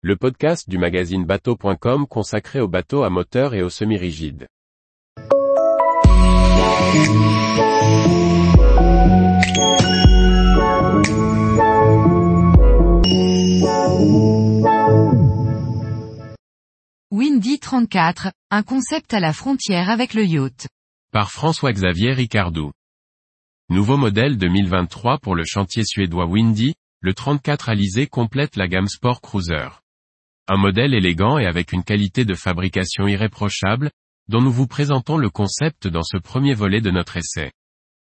le podcast du magazine bateau.com consacré aux bateaux à moteur et aux semi-rigides. Windy 34, un concept à la frontière avec le yacht. Par François-Xavier Ricardou. Nouveau modèle 2023 pour le chantier suédois Windy, le 34 Alizé complète la gamme Sport Cruiser. Un modèle élégant et avec une qualité de fabrication irréprochable, dont nous vous présentons le concept dans ce premier volet de notre essai.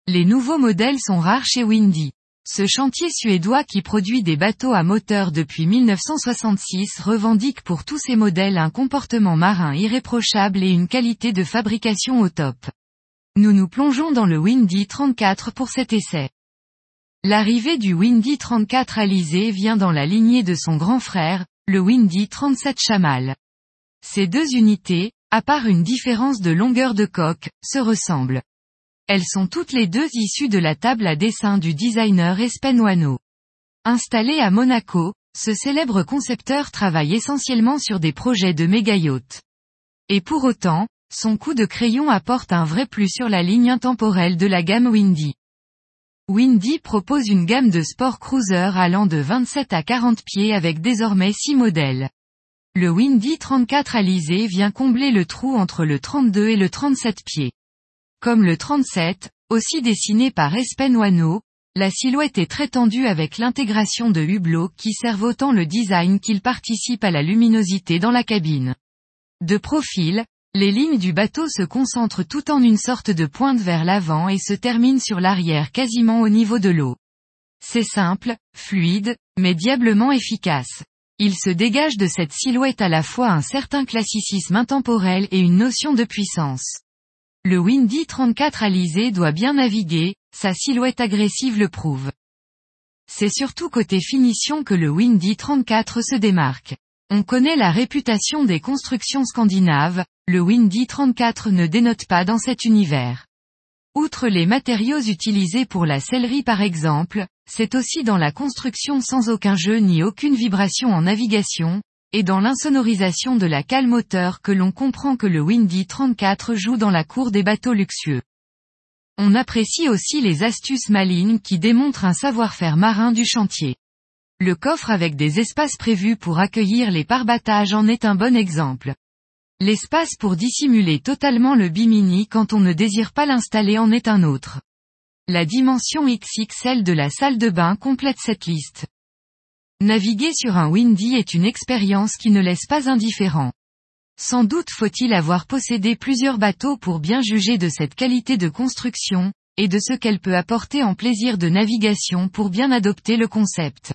Les nouveaux modèles sont rares chez Windy. Ce chantier suédois qui produit des bateaux à moteur depuis 1966 revendique pour tous ses modèles un comportement marin irréprochable et une qualité de fabrication au top. Nous nous plongeons dans le Windy 34 pour cet essai. L'arrivée du Windy 34 Alizé vient dans la lignée de son grand frère, le Windy 37 Chamal. Ces deux unités, à part une différence de longueur de coque, se ressemblent. Elles sont toutes les deux issues de la table à dessin du designer Espen Wano. Installé à Monaco, ce célèbre concepteur travaille essentiellement sur des projets de méga yachts. Et pour autant, son coup de crayon apporte un vrai plus sur la ligne intemporelle de la gamme Windy. Windy propose une gamme de sport cruiser allant de 27 à 40 pieds avec désormais 6 modèles. Le Windy 34 Alizé vient combler le trou entre le 32 et le 37 pieds. Comme le 37, aussi dessiné par Espen Wano, la silhouette est très tendue avec l'intégration de hublots qui servent autant le design qu'ils participent à la luminosité dans la cabine. De profil, les lignes du bateau se concentrent tout en une sorte de pointe vers l'avant et se terminent sur l'arrière quasiment au niveau de l'eau. C'est simple, fluide, mais diablement efficace. Il se dégage de cette silhouette à la fois un certain classicisme intemporel et une notion de puissance. Le Windy 34 Alizé doit bien naviguer, sa silhouette agressive le prouve. C'est surtout côté finition que le Windy 34 se démarque. On connaît la réputation des constructions scandinaves, le Windy 34 ne dénote pas dans cet univers. Outre les matériaux utilisés pour la sellerie par exemple, c'est aussi dans la construction sans aucun jeu ni aucune vibration en navigation, et dans l'insonorisation de la cale moteur que l'on comprend que le Windy 34 joue dans la cour des bateaux luxueux. On apprécie aussi les astuces malignes qui démontrent un savoir-faire marin du chantier. Le coffre avec des espaces prévus pour accueillir les parbattages en est un bon exemple. L'espace pour dissimuler totalement le bimini quand on ne désire pas l'installer en est un autre. La dimension XXL de la salle de bain complète cette liste. Naviguer sur un Windy est une expérience qui ne laisse pas indifférent. Sans doute faut-il avoir possédé plusieurs bateaux pour bien juger de cette qualité de construction, et de ce qu'elle peut apporter en plaisir de navigation pour bien adopter le concept.